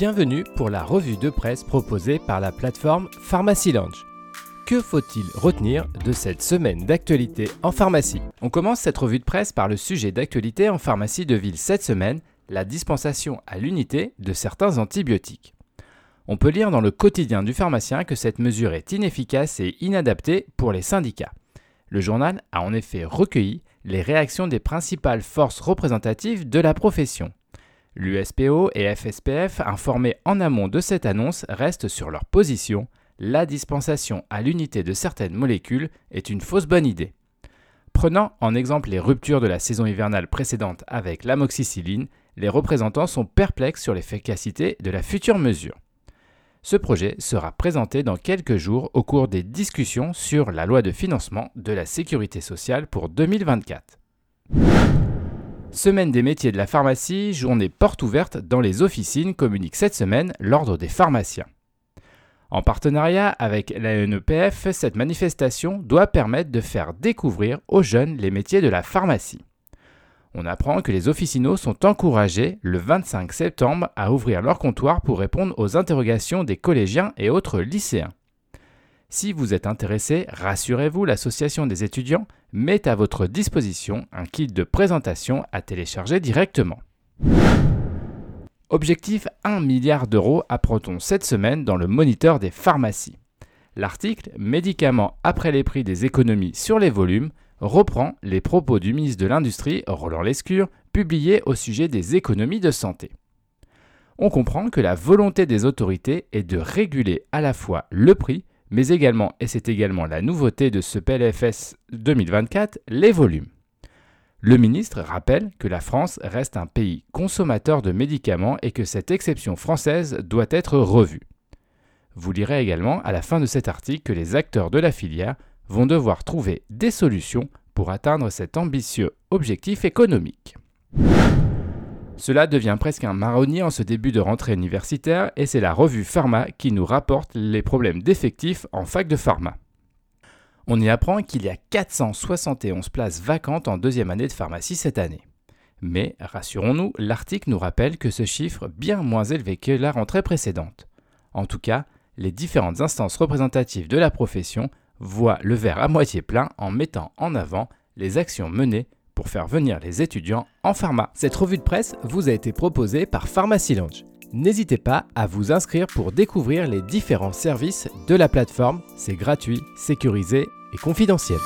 Bienvenue pour la revue de presse proposée par la plateforme Pharmacy Lounge. Que faut-il retenir de cette semaine d'actualité en pharmacie? On commence cette revue de presse par le sujet d'actualité en pharmacie de ville cette semaine, la dispensation à l'unité de certains antibiotiques. On peut lire dans le quotidien du pharmacien que cette mesure est inefficace et inadaptée pour les syndicats. Le journal a en effet recueilli les réactions des principales forces représentatives de la profession. L'USPO et FSPF, informés en amont de cette annonce, restent sur leur position. La dispensation à l'unité de certaines molécules est une fausse bonne idée. Prenant en exemple les ruptures de la saison hivernale précédente avec l'amoxicilline, les représentants sont perplexes sur l'efficacité de la future mesure. Ce projet sera présenté dans quelques jours au cours des discussions sur la loi de financement de la sécurité sociale pour 2024. Semaine des métiers de la pharmacie, journée porte ouverte dans les officines, communique cette semaine l'Ordre des pharmaciens. En partenariat avec la NEPF, cette manifestation doit permettre de faire découvrir aux jeunes les métiers de la pharmacie. On apprend que les officinaux sont encouragés le 25 septembre à ouvrir leur comptoir pour répondre aux interrogations des collégiens et autres lycéens. Si vous êtes intéressé, rassurez-vous, l'association des étudiants met à votre disposition un kit de présentation à télécharger directement. Objectif 1 milliard d'euros apprend-on cette semaine dans le moniteur des pharmacies. L'article Médicaments après les prix des économies sur les volumes reprend les propos du ministre de l'Industrie, Roland Lescure, publiés au sujet des économies de santé. On comprend que la volonté des autorités est de réguler à la fois le prix mais également, et c'est également la nouveauté de ce PLFS 2024, les volumes. Le ministre rappelle que la France reste un pays consommateur de médicaments et que cette exception française doit être revue. Vous lirez également à la fin de cet article que les acteurs de la filière vont devoir trouver des solutions pour atteindre cet ambitieux objectif économique. Cela devient presque un marronnier en ce début de rentrée universitaire et c'est la revue Pharma qui nous rapporte les problèmes d'effectifs en fac de pharma. On y apprend qu'il y a 471 places vacantes en deuxième année de pharmacie cette année. Mais, rassurons-nous, l'article nous rappelle que ce chiffre est bien moins élevé que la rentrée précédente. En tout cas, les différentes instances représentatives de la profession voient le verre à moitié plein en mettant en avant les actions menées pour faire venir les étudiants en pharma. Cette revue de presse vous a été proposée par Pharmacy Lounge. N'hésitez pas à vous inscrire pour découvrir les différents services de la plateforme. C'est gratuit, sécurisé et confidentiel.